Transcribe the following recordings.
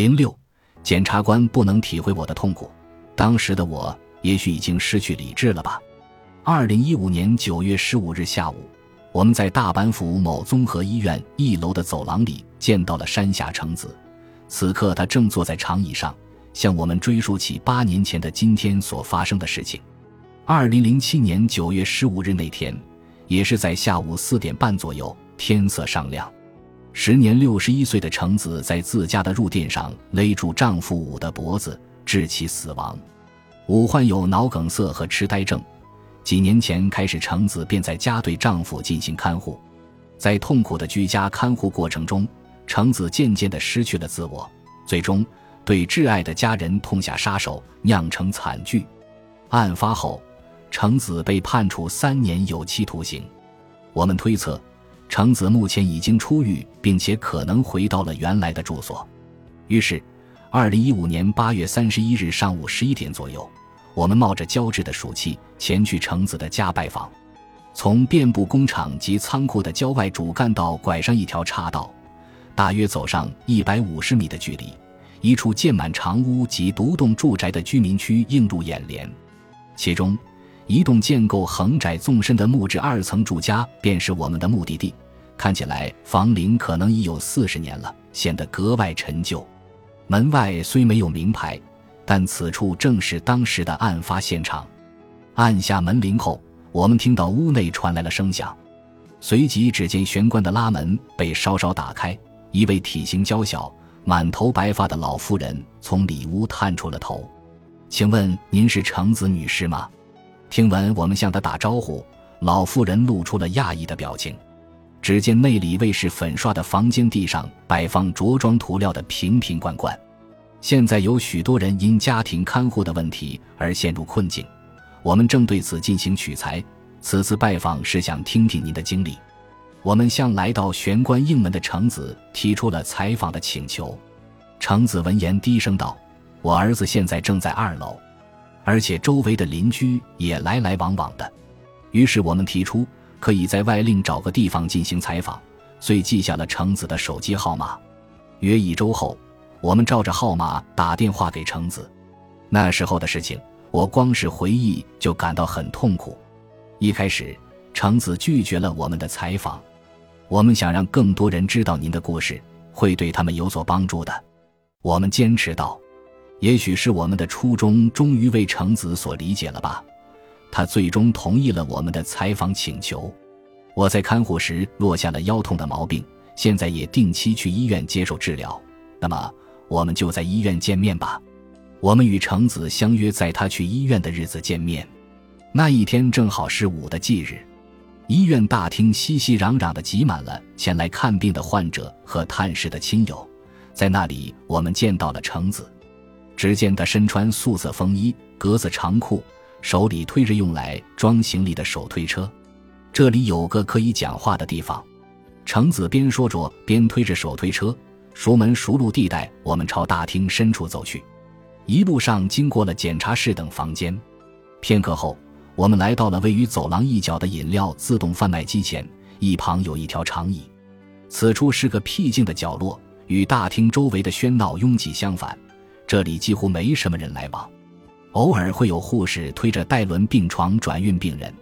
零六，检察官不能体会我的痛苦。当时的我也许已经失去理智了吧。二零一五年九月十五日下午，我们在大阪府某综合医院一楼的走廊里见到了山下诚子。此刻，他正坐在长椅上，向我们追溯起八年前的今天所发生的事情。二零零七年九月十五日那天，也是在下午四点半左右，天色尚亮，时年六十一岁的橙子在自家的入垫上勒住丈夫武的脖子，致其死亡。武患有脑梗塞和痴呆症，几年前开始，橙子便在家对丈夫进行看护，在痛苦的居家看护过程中。橙子渐渐地失去了自我，最终对挚爱的家人痛下杀手，酿成惨剧。案发后，橙子被判处三年有期徒刑。我们推测，橙子目前已经出狱，并且可能回到了原来的住所。于是，二零一五年八月三十一日上午十一点左右，我们冒着焦质的暑气前去橙子的家拜访。从遍布工厂及仓库的郊外主干道拐上一条岔道。大约走上一百五十米的距离，一处建满长屋及独栋住宅的居民区映入眼帘。其中，一栋建构横窄纵深的木质二层住家便是我们的目的地。看起来房龄可能已有四十年了，显得格外陈旧。门外虽没有名牌，但此处正是当时的案发现场。按下门铃后，我们听到屋内传来了声响，随即只见玄关的拉门被稍稍打开。一位体型娇小、满头白发的老妇人从里屋探出了头，请问您是橙子女士吗？听闻我们向她打招呼，老妇人露出了讶异的表情。只见内里未是粉刷的房间地上摆放着装涂料的瓶瓶罐罐。现在有许多人因家庭看护的问题而陷入困境，我们正对此进行取材。此次拜访是想听听您的经历。我们向来到玄关应门的橙子提出了采访的请求。橙子闻言低声道：“我儿子现在正在二楼，而且周围的邻居也来来往往的。”于是我们提出可以在外另找个地方进行采访，遂记下了橙子的手机号码。约一周后，我们照着号码打电话给橙子。那时候的事情，我光是回忆就感到很痛苦。一开始，橙子拒绝了我们的采访。我们想让更多人知道您的故事，会对他们有所帮助的。我们坚持道：“也许是我们的初衷终于为橙子所理解了吧。”他最终同意了我们的采访请求。我在看护时落下了腰痛的毛病，现在也定期去医院接受治疗。那么，我们就在医院见面吧。我们与橙子相约在他去医院的日子见面。那一天正好是五的忌日。医院大厅熙熙攘攘的挤满了前来看病的患者和探视的亲友，在那里我们见到了橙子。只见他身穿素色风衣、格子长裤，手里推着用来装行李的手推车。这里有个可以讲话的地方。橙子边说着边推着手推车，熟门熟路地带我们朝大厅深处走去。一路上经过了检查室等房间，片刻后。我们来到了位于走廊一角的饮料自动贩卖机前，一旁有一条长椅。此处是个僻静的角落，与大厅周围的喧闹拥挤相反，这里几乎没什么人来往。偶尔会有护士推着带轮病床转运病人。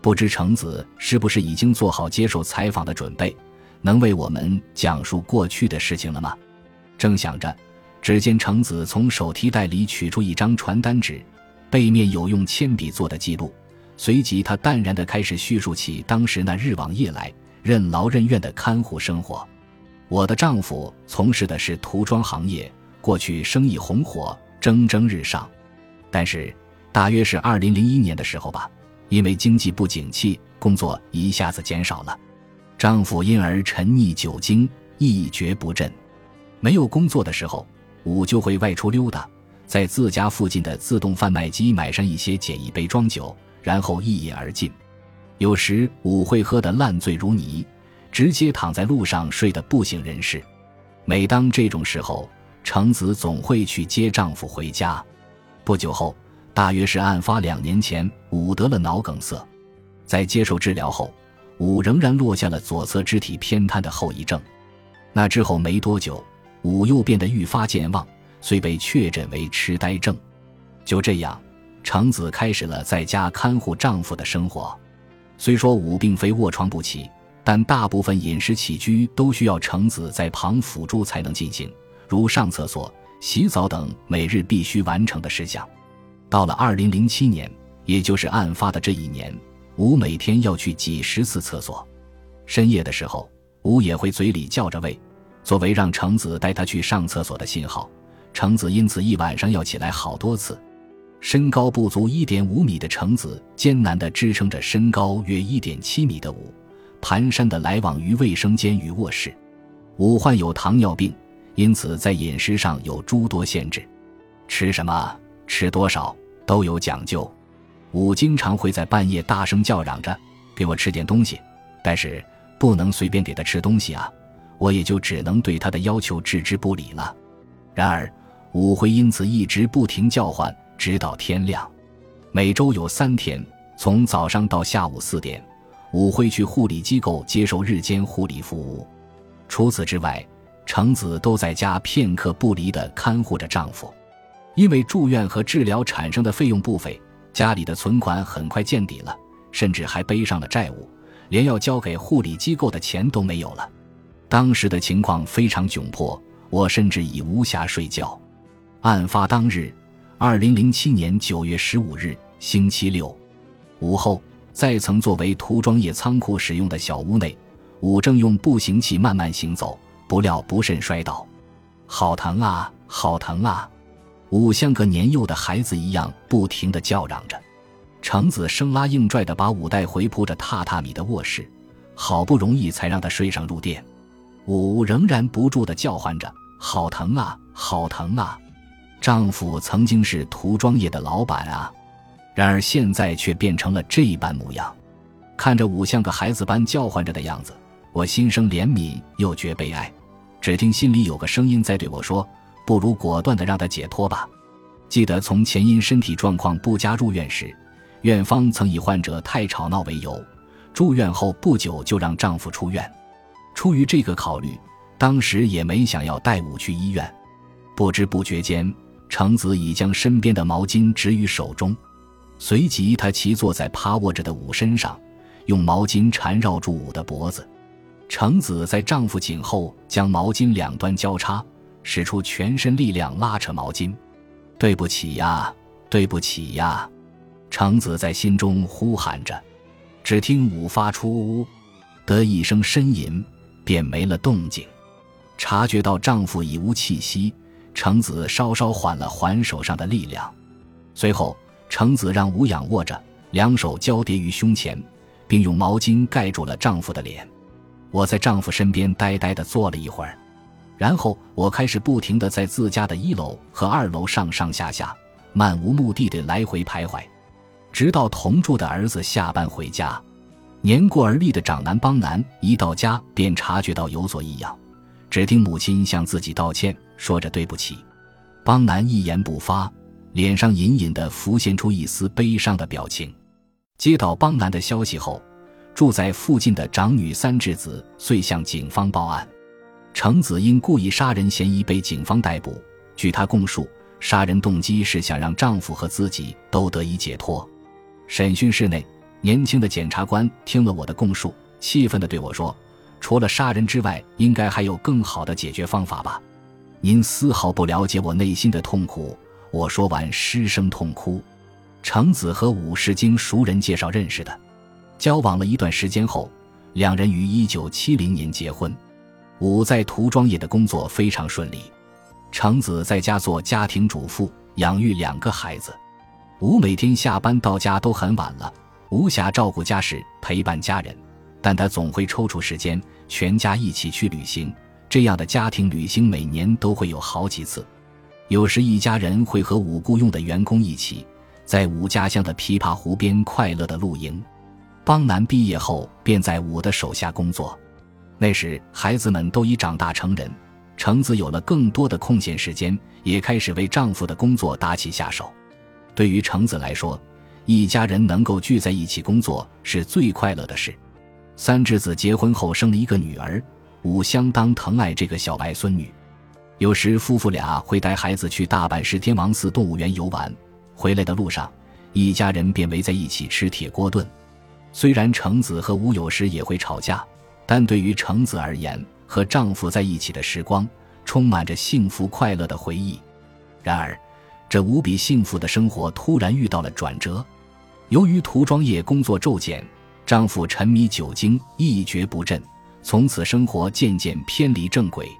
不知橙子是不是已经做好接受采访的准备，能为我们讲述过去的事情了吗？正想着，只见橙子从手提袋里取出一张传单纸。背面有用铅笔做的记录，随即他淡然地开始叙述起当时那日往夜来、任劳任怨的看护生活。我的丈夫从事的是涂装行业，过去生意红火，蒸蒸日上。但是，大约是二零零一年的时候吧，因为经济不景气，工作一下子减少了，丈夫因而沉溺酒精，一蹶不振。没有工作的时候，午就会外出溜达。在自家附近的自动贩卖机买上一些简易杯装酒，然后一饮而尽。有时午会喝得烂醉如泥，直接躺在路上睡得不省人事。每当这种时候，橙子总会去接丈夫回家。不久后，大约是案发两年前，武得了脑梗塞，在接受治疗后，武仍然落下了左侧肢体偏瘫的后遗症。那之后没多久。武又变得愈发健忘，遂被确诊为痴呆症。就这样，橙子开始了在家看护丈夫的生活。虽说武并非卧床不起，但大部分饮食起居都需要橙子在旁辅助才能进行，如上厕所、洗澡等每日必须完成的事项。到了二零零七年，也就是案发的这一年，吴每天要去几十次厕所。深夜的时候，吴也会嘴里叫着喂，作为让橙子带他去上厕所的信号。橙子因此一晚上要起来好多次。身高不足一点五米的橙子艰难地支撑着身高约一点七米的武，蹒跚地来往于卫生间与卧室。武患有糖尿病，因此在饮食上有诸多限制，吃什么、吃多少都有讲究。武经常会在半夜大声叫嚷着：“给我吃点东西！”但是不能随便给他吃东西啊，我也就只能对他的要求置之不理了。然而，武会因此一直不停叫唤。直到天亮，每周有三天，从早上到下午四点，武会去护理机构接受日间护理服务。除此之外，橙子都在家片刻不离地看护着丈夫。因为住院和治疗产生的费用不菲，家里的存款很快见底了，甚至还背上了债务，连要交给护理机构的钱都没有了。当时的情况非常窘迫，我甚至已无暇睡觉。案发当日。二零零七年九月十五日，星期六午后，在曾作为涂装业仓库使用的小屋内，武正用步行器慢慢行走，不料不慎摔倒，好疼啊，好疼啊！武像个年幼的孩子一样，不停地叫嚷着。橙子生拉硬拽地把武带回铺着榻榻米的卧室，好不容易才让他睡上入垫。武仍然不住地叫唤着：“好疼啊，好疼啊！”丈夫曾经是涂装业的老板啊，然而现在却变成了这般模样。看着武像个孩子般叫唤着的样子，我心生怜悯又觉悲哀。只听心里有个声音在对我说：“不如果断的让他解脱吧。”记得从前因身体状况不佳入院时，院方曾以患者太吵闹为由，住院后不久就让丈夫出院。出于这个考虑，当时也没想要带武去医院。不知不觉间。橙子已将身边的毛巾执于手中，随即他骑坐在趴卧着的武身上，用毛巾缠绕住武的脖子。程子在丈夫颈后将毛巾两端交叉，使出全身力量拉扯毛巾。对不起呀，对不起呀！程子在心中呼喊着。只听武发出呜的一声呻吟，便没了动静。察觉到丈夫已无气息。程子稍稍缓了缓手上的力量，随后程子让吴仰卧着，两手交叠于胸前，并用毛巾盖住了丈夫的脸。我在丈夫身边呆呆地坐了一会儿，然后我开始不停地在自家的一楼和二楼上上下下，漫无目的地来回徘徊，直到同住的儿子下班回家。年过而立的长男邦男一到家便察觉到有所异样。只听母亲向自己道歉，说着对不起。邦男一言不发，脸上隐隐的浮现出一丝悲伤的表情。接到邦男的消息后，住在附近的长女三智子遂向警方报案。程子因故意杀人嫌疑被警方逮捕。据她供述，杀人动机是想让丈夫和自己都得以解脱。审讯室内，年轻的检察官听了我的供述，气愤地对我说。除了杀人之外，应该还有更好的解决方法吧？您丝毫不了解我内心的痛苦。我说完，失声痛哭。程子和武士经熟人介绍认识的，交往了一段时间后，两人于一九七零年结婚。武在涂装业的工作非常顺利，橙子在家做家庭主妇，养育两个孩子。武每天下班到家都很晚了，无暇照顾家事，陪伴家人。但他总会抽出时间，全家一起去旅行。这样的家庭旅行每年都会有好几次。有时一家人会和武雇佣的员工一起，在武家乡的琵琶湖边快乐的露营。邦男毕业后便在武的手下工作。那时孩子们都已长大成人，橙子有了更多的空闲时间，也开始为丈夫的工作打起下手。对于橙子来说，一家人能够聚在一起工作是最快乐的事。三智子结婚后生了一个女儿，武相当疼爱这个小外孙女。有时夫妇俩会带孩子去大阪市天王寺动物园游玩，回来的路上，一家人便围在一起吃铁锅炖。虽然橙子和吴有时也会吵架，但对于橙子而言，和丈夫在一起的时光充满着幸福快乐的回忆。然而，这无比幸福的生活突然遇到了转折。由于涂装业工作骤减，丈夫沉迷酒精，一蹶不振，从此生活渐渐偏离正轨。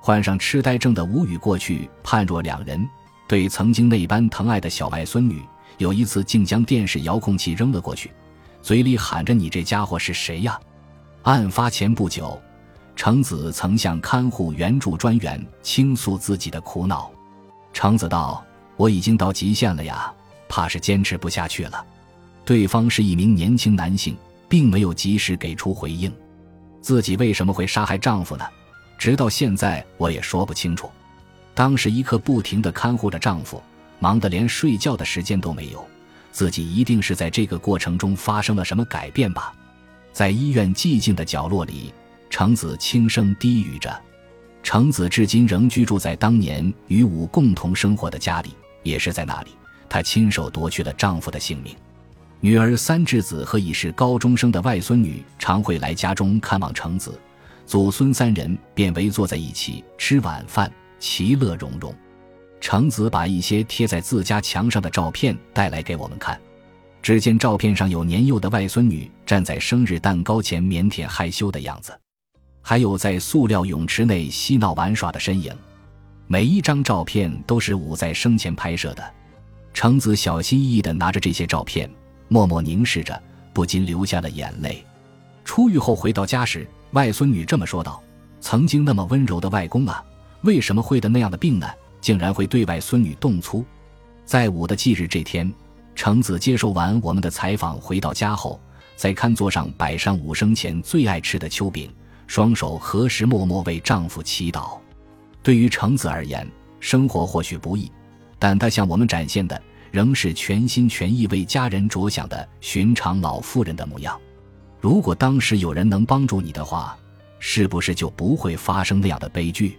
患上痴呆症的吴宇过去判若两人，对曾经那般疼爱的小外孙女，有一次竟将电视遥控器扔了过去，嘴里喊着：“你这家伙是谁呀？”案发前不久，橙子曾向看护援助专员倾诉自己的苦恼。橙子道：“我已经到极限了呀，怕是坚持不下去了。”对方是一名年轻男性，并没有及时给出回应。自己为什么会杀害丈夫呢？直到现在，我也说不清楚。当时一刻不停地看护着丈夫，忙得连睡觉的时间都没有。自己一定是在这个过程中发生了什么改变吧。在医院寂静的角落里，橙子轻声低语着。橙子至今仍居住在当年与武共同生活的家里，也是在那里，她亲手夺去了丈夫的性命。女儿三智子和已是高中生的外孙女常会来家中看望橙子。祖孙三人便围坐在一起吃晚饭，其乐融融。橙子把一些贴在自家墙上的照片带来给我们看。只见照片上有年幼的外孙女站在生日蛋糕前腼腆害羞的样子，还有在塑料泳池内嬉闹玩耍的身影。每一张照片都是武在生前拍摄的。橙子小心翼翼地拿着这些照片，默默凝视着，不禁流下了眼泪。出狱后回到家时。外孙女这么说道：“曾经那么温柔的外公啊，为什么会得那样的病呢？竟然会对外孙女动粗。”在武的忌日这天，橙子接受完我们的采访，回到家后，在餐桌上摆上武生前最爱吃的秋饼，双手合十，默默为丈夫祈祷。对于橙子而言，生活或许不易，但她向我们展现的仍是全心全意为家人着想的寻常老妇人的模样。如果当时有人能帮助你的话，是不是就不会发生那样的悲剧？